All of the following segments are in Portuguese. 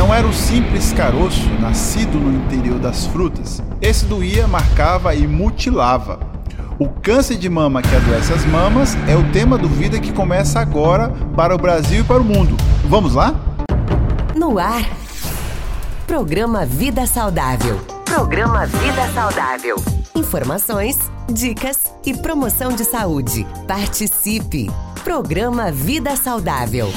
não era o simples caroço nascido no interior das frutas. Esse doía, marcava e mutilava. O câncer de mama que adoece as mamas é o tema do Vida que começa agora para o Brasil e para o mundo. Vamos lá? No ar. Programa Vida Saudável. Programa Vida Saudável. Informações, dicas e promoção de saúde. Participe! Programa Vida Saudável.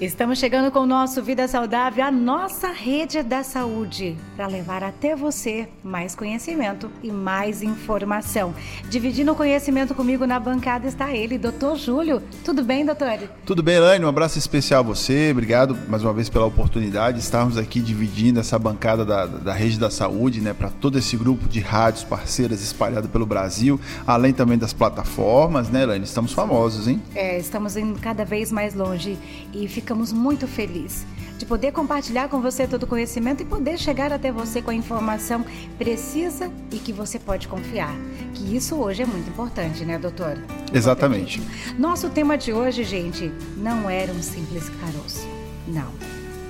Estamos chegando com o nosso Vida Saudável, a nossa rede da saúde, para levar até você mais conhecimento e mais informação. Dividindo o conhecimento comigo na bancada está ele, doutor Júlio. Tudo bem, doutor? Tudo bem, Elaine. Um abraço especial a você. Obrigado mais uma vez pela oportunidade de estarmos aqui dividindo essa bancada da, da rede da saúde, né, para todo esse grupo de rádios parceiras espalhado pelo Brasil, além também das plataformas, né, Elaine? Estamos famosos, hein? É, estamos indo cada vez mais longe e ficamos ficamos muito felizes de poder compartilhar com você todo o conhecimento e poder chegar até você com a informação precisa e que você pode confiar. Que isso hoje é muito importante, né, doutor? Exatamente. Nosso tema de hoje, gente, não era um simples caroço. Não.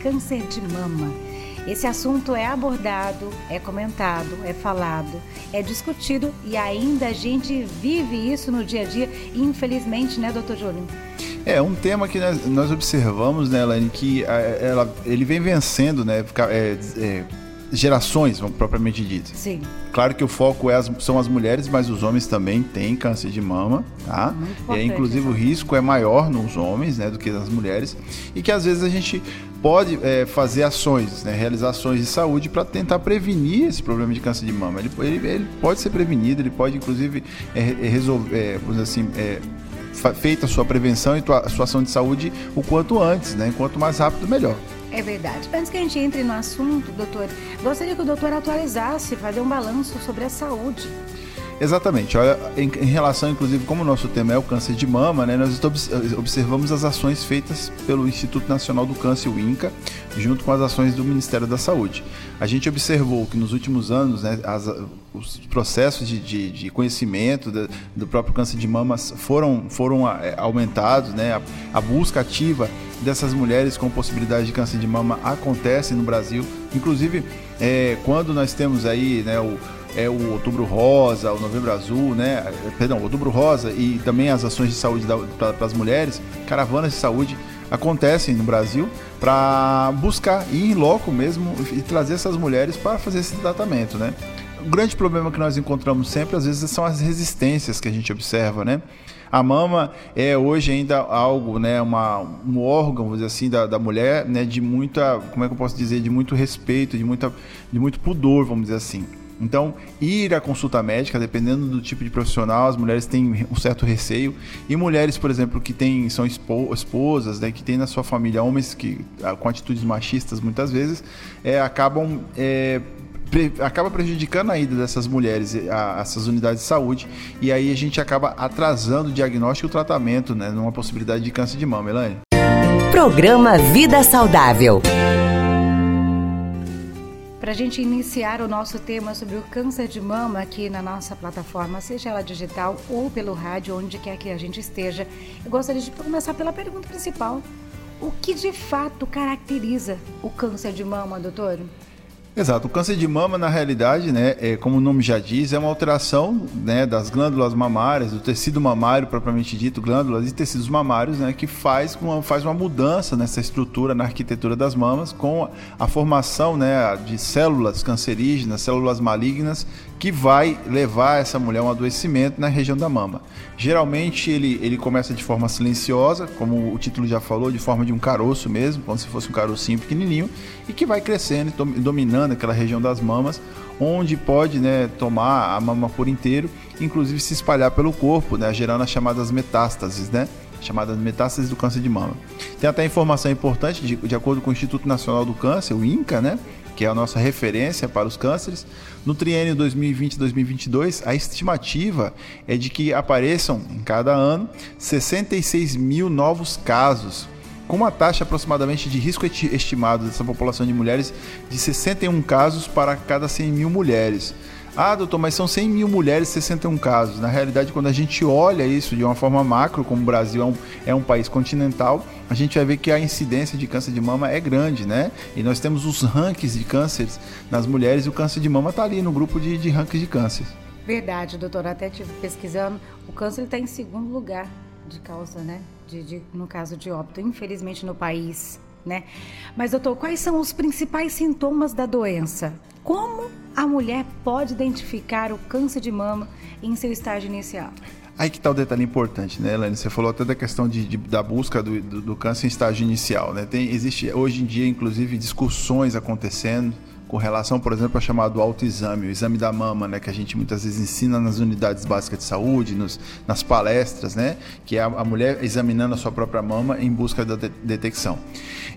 Câncer de mama. Esse assunto é abordado, é comentado, é falado, é discutido e ainda a gente vive isso no dia a dia, infelizmente, né, doutor Júlio? É um tema que nós, nós observamos, né, Elaine, que ela, ele vem vencendo, né, é, é, gerações, propriamente dito. Sim. Claro que o foco é as, são as mulheres, mas os homens também têm câncer de mama, tá? É, inclusive o risco é maior nos homens, né, do que nas mulheres, e que às vezes a gente pode é, fazer ações, né, realizar ações de saúde para tentar prevenir esse problema de câncer de mama. Ele, ele, ele pode ser prevenido, ele pode inclusive é, resolver, é, vamos dizer assim, é, feita a sua prevenção e a sua ação de saúde o quanto antes, né? Quanto mais rápido, melhor. É verdade. Antes que a gente entre no assunto, doutor, gostaria que o doutor atualizasse, fazer um balanço sobre a saúde Exatamente. Olha, em, em, relação, inclusive, como o nosso tema é o câncer de mama, né, nós observamos as ações feitas pelo Instituto Nacional do Câncer, o INCA, junto com as ações do Ministério da Saúde. A gente observou que nos últimos anos, né, as, os processos de, de, de conhecimento do, do próprio câncer de mama foram, foram é, aumentados, né, a, a busca ativa dessas mulheres com possibilidade de câncer de mama acontece no Brasil. Inclusive, é, quando nós temos aí né, o é o Outubro Rosa, o Novembro Azul, né? Perdão, Outubro Rosa e também as ações de saúde para as mulheres, caravanas de saúde acontecem no Brasil para buscar ir em loco mesmo e trazer essas mulheres para fazer esse tratamento, né? O grande problema que nós encontramos sempre, às vezes, são as resistências que a gente observa, né? A mama é hoje ainda algo, né, uma, um órgão, vamos dizer assim, da, da mulher, né, de muita, como é que eu posso dizer, de muito respeito, de, muita, de muito pudor, vamos dizer assim. Então, ir à consulta médica, dependendo do tipo de profissional, as mulheres têm um certo receio. E mulheres, por exemplo, que têm, são esposas, né, que têm na sua família homens que, ah, com atitudes machistas muitas vezes, é, acabam. É, pre, acaba prejudicando a ida dessas mulheres a, a, essas unidades de saúde e aí a gente acaba atrasando o diagnóstico e o tratamento, né, numa possibilidade de câncer de mama, Elaine. Programa Vida Saudável. Para a gente iniciar o nosso tema sobre o câncer de mama aqui na nossa plataforma, seja ela digital ou pelo rádio, onde quer que a gente esteja, eu gostaria de começar pela pergunta principal. O que de fato caracteriza o câncer de mama, doutor? Exato. O câncer de mama, na realidade, né, é, como o nome já diz, é uma alteração né, das glândulas mamárias, do tecido mamário propriamente dito, glândulas e tecidos mamários, né, que faz uma, faz uma mudança nessa estrutura, na arquitetura das mamas, com a, formação né, de células cancerígenas, células malignas que vai levar essa mulher a um adoecimento na região da mama. Geralmente ele, ele começa de forma silenciosa, como o título já falou, de forma de um caroço mesmo, como se fosse um carocinho pequenininho, e que vai crescendo e dominando aquela região das mamas, onde pode né, tomar a mama por inteiro, inclusive se espalhar pelo corpo, né, gerando as chamadas metástases, né? Chamadas metástases do câncer de mama. Tem até informação importante, de, de acordo com o Instituto Nacional do Câncer, o INCA, né? que é a nossa referência para os cânceres. No triênio 2020-2022, a estimativa é de que apareçam em cada ano 66 mil novos casos, com uma taxa aproximadamente de risco estimado dessa população de mulheres de 61 casos para cada 100 mil mulheres. Ah, doutor, mas são 100 mil mulheres, 61 casos. Na realidade, quando a gente olha isso de uma forma macro, como o Brasil é um, é um país continental, a gente vai ver que a incidência de câncer de mama é grande, né? E nós temos os rankings de cânceres nas mulheres e o câncer de mama está ali no grupo de, de rankings de câncer. Verdade, doutor. Até estive pesquisando, o câncer está em segundo lugar de causa, né? De, de, no caso de óbito, infelizmente no país, né? Mas, doutor, quais são os principais sintomas da doença? Como a mulher pode identificar o câncer de mama em seu estágio inicial? Aí que está o detalhe importante, né, Elaine? Você falou até da questão de, de da busca do, do, do, câncer em estágio inicial, né? Tem, existe hoje em dia, inclusive, discussões acontecendo com relação, por exemplo, ao chamado autoexame, o exame da mama, né, que a gente muitas vezes ensina nas unidades básicas de saúde, nos, nas palestras, né, que é a, a, mulher examinando a sua própria mama em busca da de detecção.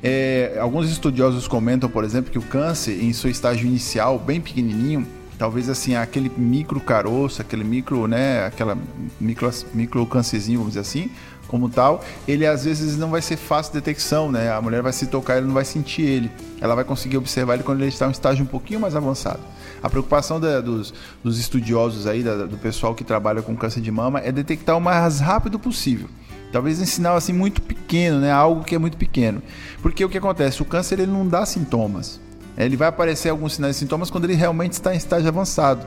É, alguns estudiosos comentam, por exemplo, que o câncer, em seu estágio inicial, bem pequenininho, talvez assim aquele micro caroço, aquele micro, né, aquela micro, micro câncerzinho, vamos dizer assim, como tal, ele às vezes não vai ser fácil de detecção, né? A mulher vai se tocar, ele não vai sentir ele. Ela vai conseguir observar ele quando ele está em um estágio um pouquinho mais avançado. A preocupação da, dos, dos, estudiosos aí, da, do pessoal que trabalha com câncer de mama, é detectar o mais rápido possível. Talvez em sinal assim muito pequeno, né? Algo que é muito pequeno. Porque o que acontece? O câncer ele não dá sintomas. Ele vai aparecer alguns sinais e sintomas quando ele realmente está em estágio avançado.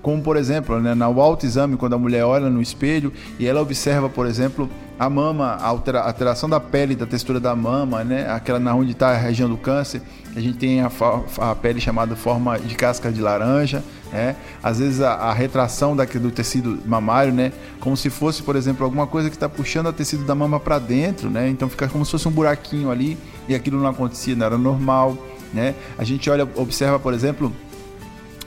Como por exemplo, né, no autoexame, quando a mulher olha no espelho e ela observa, por exemplo, a mama, a alteração da pele, da textura da mama, né, aquela na onde está a região do câncer, a gente tem a, a, pele chamada forma de casca de laranja, né, às vezes a, a retração da, do tecido mamário, né, como se fosse, por exemplo, alguma coisa que está puxando o tecido da mama para dentro, né, então fica como se fosse um buraquinho ali e aquilo não acontecia, não era normal, né, a gente olha, observa, por exemplo,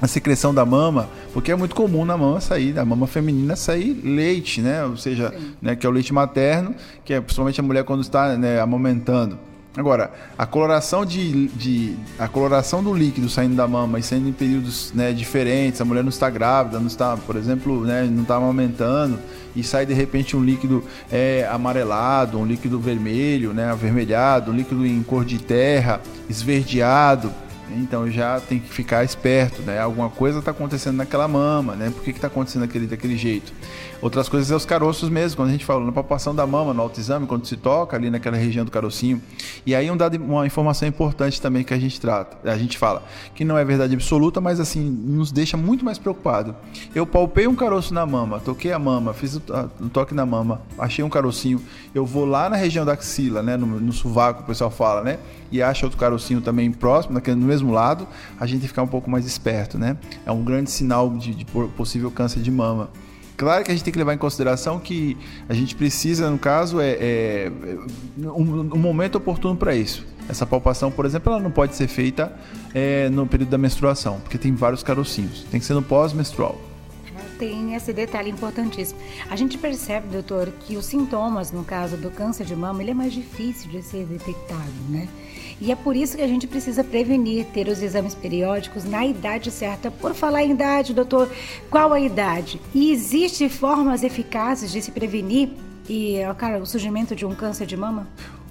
a secreção da mama, porque é muito comum na mama sair, da mama feminina sair leite, né? Ou seja, né, que é o leite materno, que é principalmente a mulher quando está né, amamentando. Agora, a coloração de, de, a coloração do líquido saindo da mama e saindo em períodos né, diferentes, a mulher não está grávida, não está, por exemplo, né, não está amamentando e sai de repente um líquido é, amarelado, um líquido vermelho, né, avermelhado, um líquido em cor de terra, esverdeado então já tem que ficar esperto, né? Alguma coisa está acontecendo naquela mama, né? Por que está acontecendo daquele, daquele jeito? Outras coisas é os caroços mesmo, quando a gente fala na palpação da mama, no autoexame, quando se toca ali naquela região do carocinho. E aí um dado, uma informação importante também que a gente trata, a gente fala, que não é verdade absoluta, mas assim, nos deixa muito mais preocupado. Eu palpei um caroço na mama, toquei a mama, fiz o, o toque na mama, achei um carocinho, eu vou lá na região da axila, né? No, no sovaco, o pessoal fala, né? E acha outro carocinho também próximo, naquele, no mesmo lado, a gente ficar um pouco mais esperto, né? É um grande sinal de, de possível câncer de mama. Claro que a gente tem que levar em consideração que a gente precisa, no caso, é, é um, um, momento oportuno para isso. Essa palpação, por exemplo, ela não pode ser feita é, no período da menstruação, porque tem vários carocinhos. Tem que ser no pós-menstrual. Tem esse detalhe importantíssimo. A gente percebe, doutor, que os sintomas, no caso do câncer de mama, ele é mais difícil de ser detectado, né? E é por isso que a gente precisa prevenir, ter os exames periódicos na idade certa. Por falar em idade, doutor, qual a idade? E existem formas eficazes de se prevenir e, cara, o surgimento de um câncer de mama?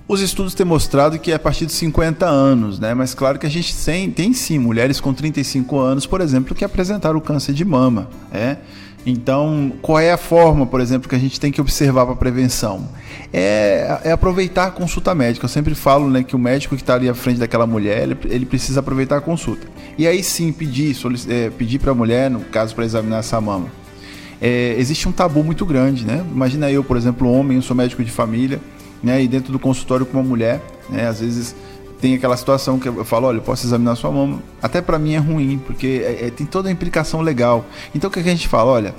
Os estudos têm mostrado que é a partir de 50 anos, né? Mas claro que a gente tem, tem sim mulheres com 35 anos, por exemplo, que apresentaram câncer de mama, é? Então, qual é a forma, por exemplo, que a gente tem que observar para prevenção? É, é, aproveitar a consulta médica. Eu sempre falo né, que o médico que está ali à frente daquela mulher, ele, ele, precisa aproveitar a consulta. E aí sim pedir, é, pedir para a mulher, no caso para examinar essa mama. É, existe um tabu muito grande, né? Imagina eu, por exemplo, homem, eu sou médico de família, né? E dentro do consultório com uma mulher, né? Às vezes tem aquela situação que eu falo, olha, eu posso examinar sua mama. Até para mim é ruim, porque é, é, tem toda a implicação legal. Então o que, é que a gente fala? Olha,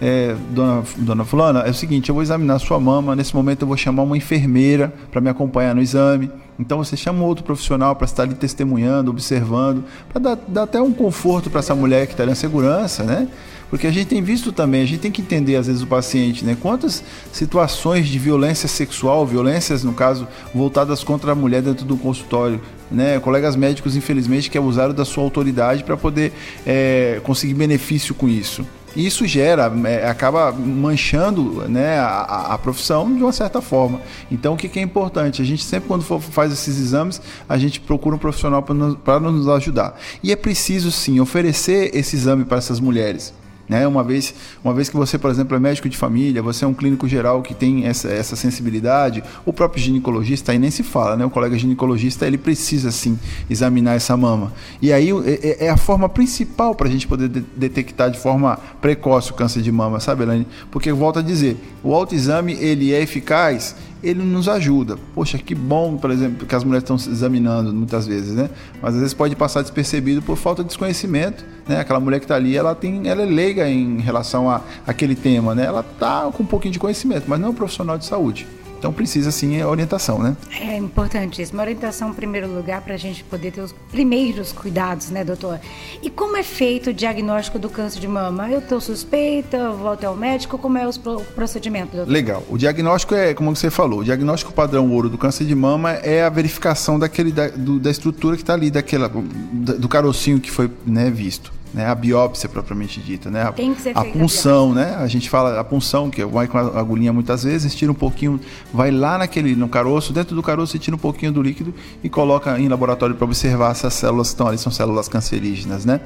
é, dona, dona Fulana, é o seguinte, eu vou examinar sua mama, nesse momento eu vou chamar uma enfermeira para me acompanhar no exame. Então você chama outro profissional para estar ali testemunhando, observando, para dar, dar, até um conforto para essa mulher que está na segurança, né? Porque a gente tem visto também, a gente tem que entender às vezes o paciente, né? Quantas situações de violência sexual, violências no caso voltadas contra a mulher dentro do consultório, né? Colegas médicos infelizmente que abusaram da sua autoridade para poder é, conseguir benefício com isso. E isso gera, é, acaba manchando né, a, a, profissão de uma certa forma. Então, o que, que, é importante? A gente sempre, quando for, faz esses exames, a gente procura um profissional para nos, nos ajudar. E é preciso, sim, oferecer esse exame para essas mulheres. Né? Uma, vez, uma vez que você, por exemplo, é médico de família, você é um clínico geral que tem essa, essa sensibilidade, o próprio ginecologista aí nem se fala, né? O colega ginecologista ele precisa sim examinar essa mama. E aí é, é, é a forma principal para a gente poder de detectar de forma precoce o câncer de mama, sabe, Elaine? Porque volto a dizer, o autoexame ele é eficaz ele nos ajuda. Poxa, que bom, por exemplo, que as mulheres estão se examinando muitas vezes, né? Mas às vezes pode passar despercebido por falta de desconhecimento, né? Aquela mulher que está ali, ela tem, ela é leiga em relação a aquele tema, né? Ela está com um pouquinho de conhecimento, mas não é um profissional de saúde. Então precisa sim a orientação, né? É importantíssimo. Orientação em primeiro lugar para a gente poder ter os primeiros cuidados, né, doutor? E como é feito o diagnóstico do câncer de mama? Eu estou suspeita, vou até o médico, como é o procedimento, doutor? Legal. O diagnóstico é, como você falou, o diagnóstico padrão ouro do câncer de mama é a verificação daquele, da, do, da estrutura que está ali, daquela, do carocinho que foi né, visto né, a biópsia propriamente dita, né? A, Tem que ser a punção, a né? A gente fala a punção que vai com a agulhinha muitas vezes, tira um pouquinho, vai lá naquele no caroço, dentro do caroço e tira um pouquinho do líquido e coloca em laboratório para observar se as células estão ali são células cancerígenas, né?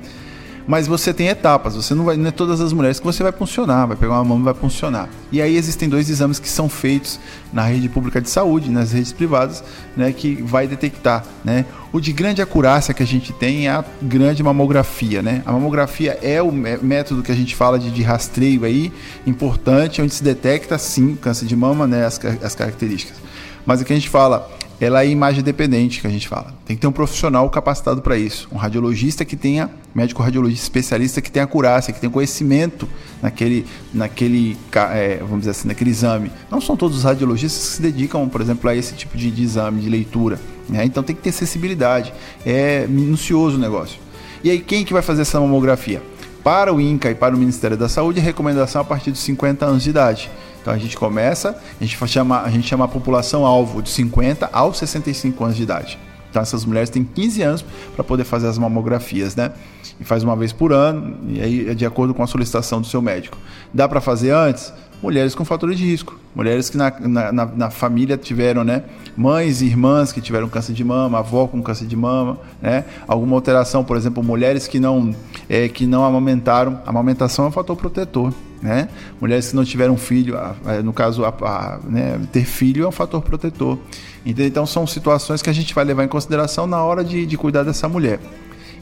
Mas você tem etapas, você não vai, não é todas as mulheres que você vai funcionar, vai pegar uma mão e vai funcionar. E aí existem dois exames que são feitos na rede pública de saúde, nas redes privadas, né, que vai detectar, né? O de grande acurácia que a gente tem é a grande mamografia, né? A mamografia é o método que a gente fala de, de rastreio aí, importante, onde se detecta sim câncer de mama, né, as, as características. Mas o que a gente fala ela é imagem dependente que a gente fala. Tem que ter um profissional capacitado para isso, um radiologista que tenha, médico radiologista especialista que tenha acurácia, que tenha conhecimento naquele, naquele, é, vamos dizer assim, naquele exame. Não são todos os radiologistas que se dedicam, por exemplo, a esse tipo de, de exame, de leitura. Né? Então tem que ter acessibilidade. É minucioso o negócio. E aí quem que vai fazer essa mamografia? Para o INCA e para o Ministério da Saúde, recomendação a partir dos 50 anos de idade. Então a gente começa, a gente chama, a gente chama a população alvo de 50 aos 65 anos de idade. Então essas mulheres têm 15 anos para poder fazer as mamografias, né? E faz uma vez por ano, e aí é de acordo com a solicitação do seu médico. Dá para fazer antes? Mulheres com fatores de risco. Mulheres que na, na, na, família tiveram, né? Mães e irmãs que tiveram câncer de mama, avó com câncer de mama, né? Alguma alteração, por exemplo, mulheres que não, é, que não amamentaram. A amamentação é um fator protetor né? Mulheres que não tiveram filho, no caso, a, a, né, ter filho é um fator protetor. Então, são situações que a gente vai levar em consideração na hora de, de cuidar dessa mulher.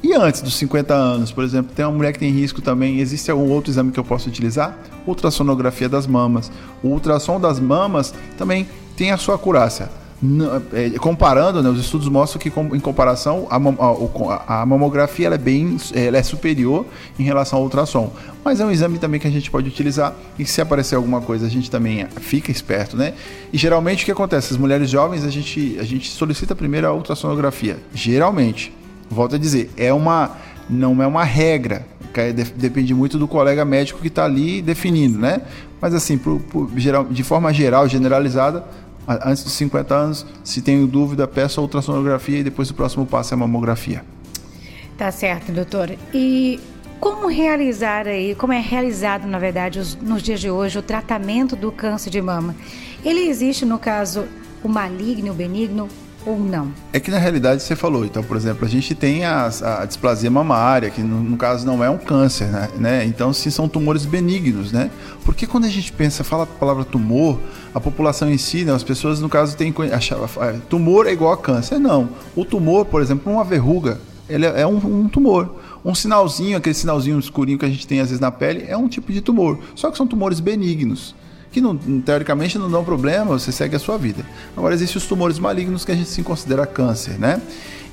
E antes dos 50 anos, por exemplo, tem uma mulher que tem risco também. Existe algum outro exame que eu posso utilizar? Ultrassonografia das mamas. O ultrassom das mamas também tem a sua acurácia. É, comparando, né, os estudos mostram que em comparação a, a, a mamografia é bem ela é superior em relação ao ultrassom. Mas é um exame também que a gente pode utilizar e se aparecer alguma coisa a gente também fica esperto, né? E geralmente o que acontece? As mulheres jovens a gente, a gente solicita primeiro a ultrassonografia. Geralmente, volto a dizer, é uma não é uma regra, depende muito do colega médico que está ali definindo, né? Mas assim, por, por, geral, de forma geral, generalizada, antes dos 50 anos, se tem dúvida, peça a ultrassonografia e depois o próximo passo é a mamografia. Tá certo, doutor. E como realizar aí, como é realizado, na verdade, os, nos dias de hoje, o tratamento do câncer de mama? Ele existe, no caso, o maligno, o benigno, ou não? É que na realidade você falou, então, por exemplo, a gente tem a, a displasia mamária, que no, no, caso não é um câncer, né? né? Então, sim, são tumores benignos, né? Porque quando a gente pensa, fala a palavra tumor, a população em si, né, as pessoas no caso têm tumor é igual a câncer. Não. O tumor, por exemplo, uma verruga, ele é um, um tumor. Um sinalzinho, aquele sinalzinho escurinho que a gente tem às vezes na pele, é um tipo de tumor. Só que são tumores benignos que não, teoricamente não dão problema, você segue a sua vida. Agora, existem os tumores malignos que a gente se considera câncer, né?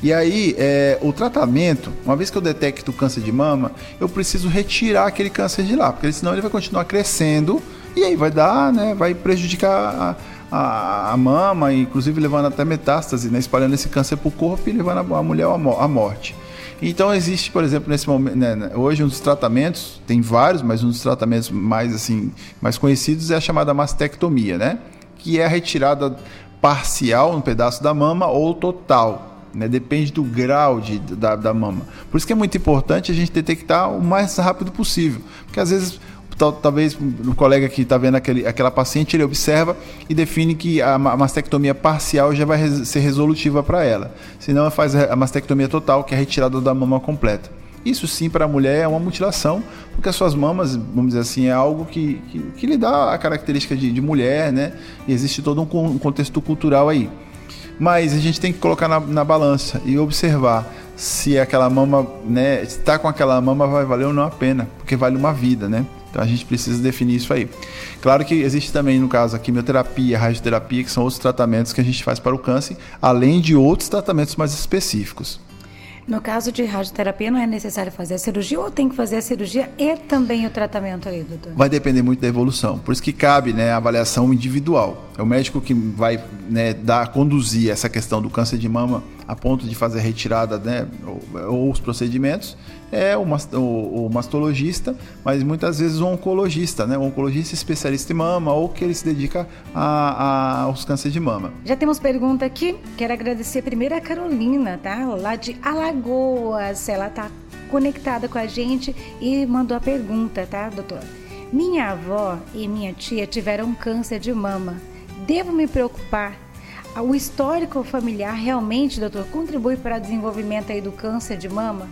E aí, é, o tratamento, uma vez que eu detecto câncer de mama, eu preciso retirar aquele câncer de lá, porque senão ele vai continuar crescendo e aí vai dar, né? Vai prejudicar a, a, a mama, inclusive levando até metástase, né? Espalhando esse câncer para o corpo e levando a, a mulher à morte. Então existe, por exemplo, nesse momento, né, né, hoje um dos tratamentos, tem vários, mas um dos tratamentos mais assim, mais conhecidos é a chamada mastectomia, né? Que é a retirada parcial, um pedaço da mama ou total. né? Depende do grau de, da, da mama. Por isso que é muito importante a gente detectar o mais rápido possível. Porque às vezes talvez o colega que está vendo aquele, aquela paciente, ele observa e define que a mastectomia parcial já vai ser resolutiva para ela. Senão faz a mastectomia total, que é a retirada da mama completa. Isso sim para a mulher é uma mutilação, porque as suas mamas, vamos dizer assim, é algo que, que, que lhe dá a característica de, de, mulher, né? E existe todo um, um contexto cultural aí. Mas a gente tem que colocar na, na balança e observar se aquela mama, né, está com aquela mama vai valer ou não a pena, porque vale uma vida, né? Então a gente precisa definir isso aí. Claro que existe também, no caso, a quimioterapia, a radioterapia, que são outros tratamentos que a gente faz para o câncer, além de outros tratamentos mais específicos. No caso de radioterapia, não é necessário fazer a cirurgia ou tem que fazer a cirurgia e também o tratamento aí, doutor? Vai depender muito da evolução. Por isso que cabe né, a avaliação individual. É o médico que vai né, dar, conduzir essa questão do câncer de mama a ponto de fazer a retirada né, ou, ou os procedimentos é o, o, o, mastologista, mas muitas vezes o oncologista, né? O oncologista especialista em mama ou que ele se dedica a, a, aos cânceres de mama. Já temos pergunta aqui. Quero agradecer primeiro a Carolina, tá? Lá de Alagoas. Ela tá conectada com a gente e mandou a pergunta, tá, doutor? Minha avó e minha tia tiveram câncer de mama. Devo me preocupar o histórico familiar realmente, doutor, contribui para o desenvolvimento aí do câncer de mama?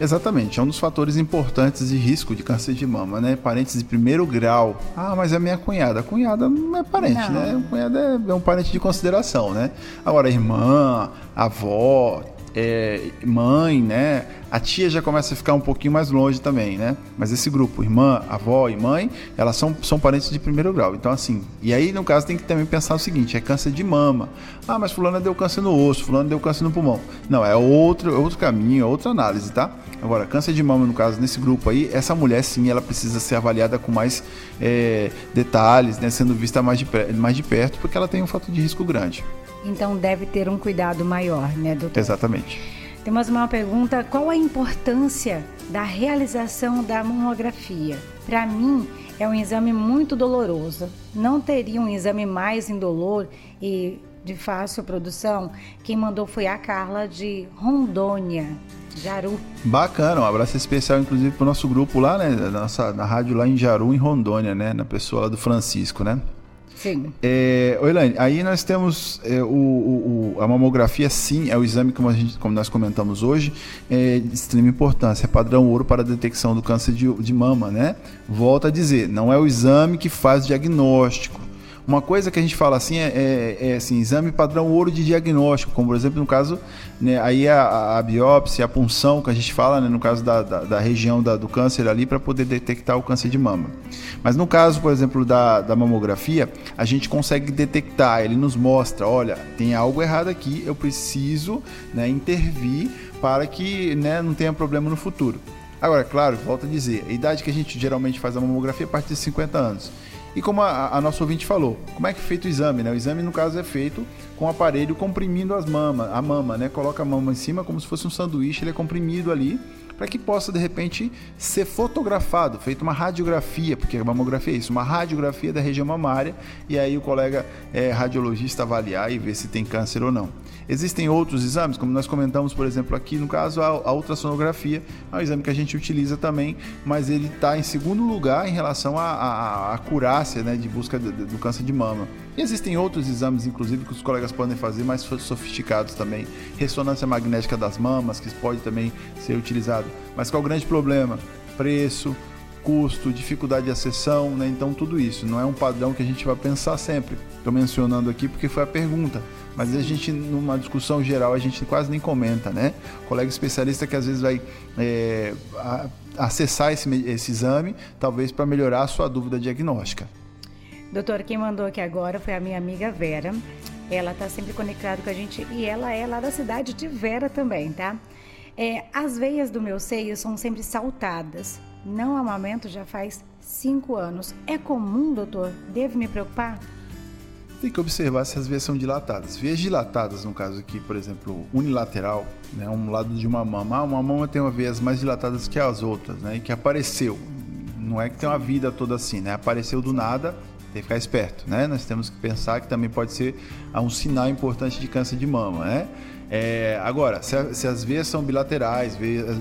Exatamente, é um dos fatores importantes de risco de câncer de mama, né? Parentes de primeiro grau. Ah, mas é minha cunhada. A cunhada não é parente, não. né? A cunhada é, é um parente de consideração, né? Agora, irmã, avó, é, mãe, né? A tia já começa a ficar um pouquinho mais longe também, né? Mas esse grupo, irmã, avó e mãe, elas são, são parentes de primeiro grau. Então, assim, e aí no caso tem que também pensar o seguinte: é câncer de mama. Ah, mas fulano deu câncer no osso, fulano deu câncer no pulmão. Não, é outro, outro caminho, é outra análise, tá? Agora, câncer de mama, no caso, nesse grupo aí, essa mulher sim, ela precisa ser avaliada com mais é, detalhes, né? Sendo vista mais de, mais de perto, porque ela tem um fator de risco grande. Então deve ter um cuidado maior, né, doutor? Exatamente. Temos uma pergunta: qual a importância da realização da mamografia? Para mim, é um exame muito doloroso. Não teria um exame mais indolor e de fácil produção? Quem mandou foi a Carla de Rondônia. Jaru. Bacana, um abraço especial, inclusive, para o nosso grupo lá, né? Nossa, na rádio lá em Jaru, em Rondônia, né? Na pessoa lá do Francisco, né? Sim. É, Elaine, aí nós temos é, o, o, a mamografia, sim, é o exame, como, a gente, como nós comentamos hoje, é de extrema importância, é padrão ouro para a detecção do câncer de, de mama, né? Volto a dizer, não é o exame que faz diagnóstico, uma coisa que a gente fala assim é, é, é assim, exame padrão ouro de diagnóstico, como por exemplo no caso, né, aí a, a, biópsia, a punção que a gente fala, né, no caso da, da, da região da, do câncer ali, para poder detectar o câncer de mama. Mas no caso, por exemplo, da, da mamografia, a gente consegue detectar, ele nos mostra, olha, tem algo errado aqui, eu preciso né, intervir para que né, não tenha problema no futuro. Agora, claro, volto a dizer, a idade que a gente geralmente faz a mamografia é a partir de 50 anos. E como a, a nossa ouvinte falou, como é que é feito o exame? Né? O exame, no caso, é feito com o aparelho comprimindo as mama, a mama, né? Coloca a mama em cima como se fosse um sanduíche, ele é comprimido ali para que possa de repente ser fotografado, feito uma radiografia, porque a mamografia é isso, uma radiografia da região mamária, e aí o colega é, radiologista avaliar e ver se tem câncer ou não. Existem outros exames, como nós comentamos, por exemplo, aqui no caso, a, ultrassonografia é um exame que a gente utiliza também, mas ele está em segundo lugar em relação à acurácia né, de busca do, do câncer de mama. E existem outros exames, inclusive, que os colegas podem fazer mais sofisticados também. Ressonância magnética das mamas, que pode também ser utilizado. Mas qual é o grande problema? Preço, custo, dificuldade de acessão, né? Então tudo isso não é um padrão que a gente vai pensar sempre. Estou mencionando aqui porque foi a pergunta mas a gente, numa discussão geral, a gente quase nem comenta, né? O colega especialista que às vezes vai é, acessar esse, esse exame, talvez para melhorar a sua dúvida diagnóstica. Doutor, quem mandou aqui agora foi a minha amiga Vera. Ela está sempre conectada com a gente e ela é lá da cidade de Vera também, tá? É, as veias do meu seio são sempre saltadas. Não amamento já faz cinco anos. É comum, doutor? Devo me preocupar? Tem que observar se as veias são dilatadas. Veias dilatadas, no caso aqui, por exemplo, unilateral, né, um lado de uma mama. Ah, uma mama tem uma veias mais dilatadas que as outras, né, e que apareceu. Não é que tem uma vida toda assim, né? Apareceu do nada Tem que ficar esperto, né? Nós temos que pensar que também pode ser um sinal importante de câncer de mama, né? É, agora, se, a, se, as veias são bilaterais,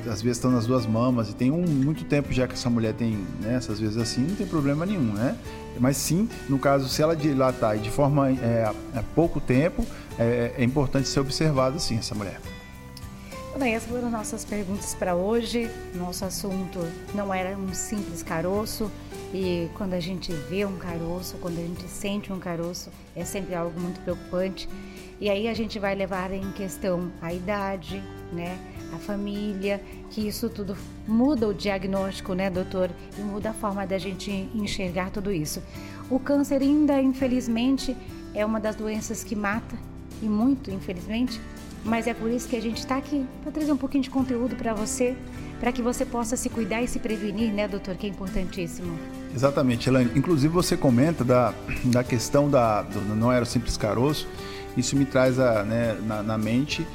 as veias estão nas duas mamas e tem um, muito tempo já que essa mulher tem né, essas vezes assim, não tem problema nenhum, né? Mas sim, no caso, se ela dilatar e de forma é, é pouco tempo, é, é importante ser observada sim essa mulher. Bem, essas foram nossas perguntas para hoje. Nosso assunto não era um simples caroço, e quando a gente vê um caroço, quando a gente sente um caroço, é sempre algo muito preocupante. E aí a gente vai levar em questão a idade, né, a família, que isso tudo muda o diagnóstico, né, doutor, e muda a forma da gente enxergar tudo isso. O câncer ainda, infelizmente, é uma das doenças que mata e muito, infelizmente, mas é por isso que a gente está aqui para trazer um pouquinho de conteúdo para você, para que você possa se cuidar e se prevenir, né, doutor? Que é importantíssimo. Exatamente, Elaine. Inclusive você comenta da, da questão da do, não era simples caroço. Isso me traz a, né, na, na mente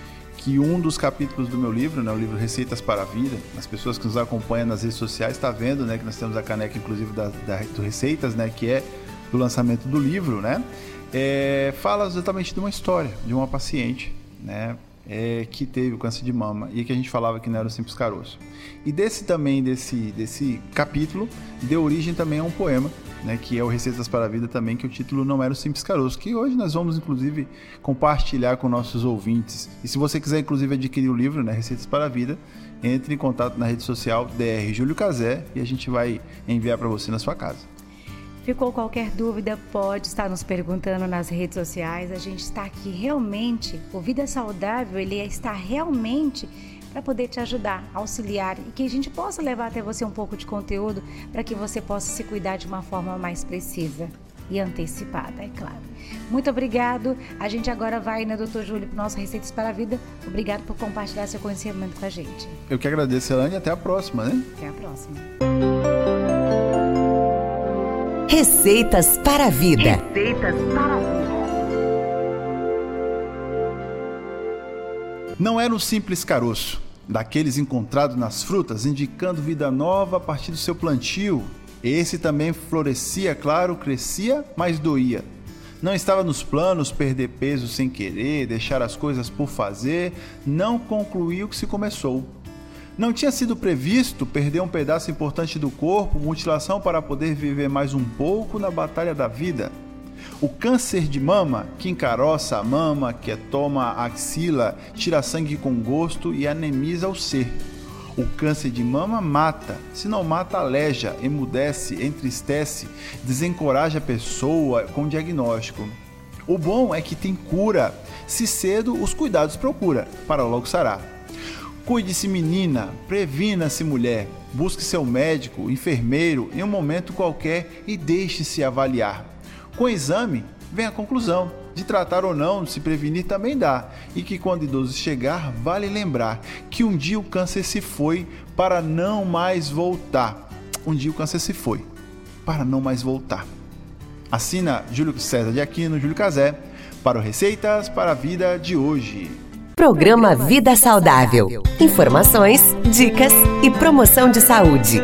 que um dos capítulos do meu livro, né, o livro Receitas para a Vida, as pessoas que nos acompanham nas redes sociais está vendo, né, que nós temos a caneca inclusive da, da do Receitas, né, que é do lançamento do livro, né, é, fala exatamente de uma história de uma paciente né, é, que teve o câncer de mama e que a gente falava que não era o simples caroço. E desse também, desse, desse capítulo, deu origem também a um poema, né, que é o Receitas para a Vida também, que o título não era o simples caroço, que hoje nós vamos inclusive compartilhar com nossos ouvintes. E se você quiser inclusive adquirir o livro, né, Receitas para a Vida, entre em contato na rede social DR Júlio Casé e a gente vai enviar para você na sua casa. Ficou qualquer dúvida, pode estar nos perguntando nas redes sociais. A gente está aqui realmente, o Vida Saudável, ele está realmente para poder te ajudar, auxiliar e que a gente possa levar até você um pouco de conteúdo para que você possa se cuidar de uma forma mais precisa e antecipada, é claro. Muito obrigado. A gente agora vai, né, doutor Júlio, para o nosso Receitas para a Vida. Obrigado por compartilhar seu conhecimento com a gente. Eu que agradeço, Elane, e até a próxima, né? Até a próxima. Receitas para a vida. Receitas para a vida. Não era um simples caroço, daqueles encontrados nas frutas, indicando vida nova a partir do seu plantio. Esse também florescia, claro, crescia, mas doía. Não estava nos planos perder peso sem querer, deixar as coisas por fazer, não concluiu o que se começou. Não tinha sido previsto perder um pedaço importante do corpo, mutilação para poder viver mais um pouco na batalha da vida. O câncer de mama, que encaroça a mama, que toma a axila, tira sangue com gosto e anemiza o ser. O câncer de mama mata, se não mata, aleja, emudece, entristece, desencoraja a pessoa com diagnóstico. O bom é que tem cura, se cedo os cuidados procura, para logo sarar. Cuide-se, menina, previna-se, mulher. Busque seu médico, enfermeiro em um momento qualquer e deixe-se avaliar. Com o exame, vem a conclusão. De tratar ou não, se prevenir também dá. E que quando idoso chegar, vale lembrar que um dia o câncer se foi para não mais voltar. Um dia o câncer se foi para não mais voltar. Assina Júlio César de Aquino, Júlio Casé, para o Receitas para a Vida de hoje. Programa Vida Saudável. Informações, dicas e promoção de saúde.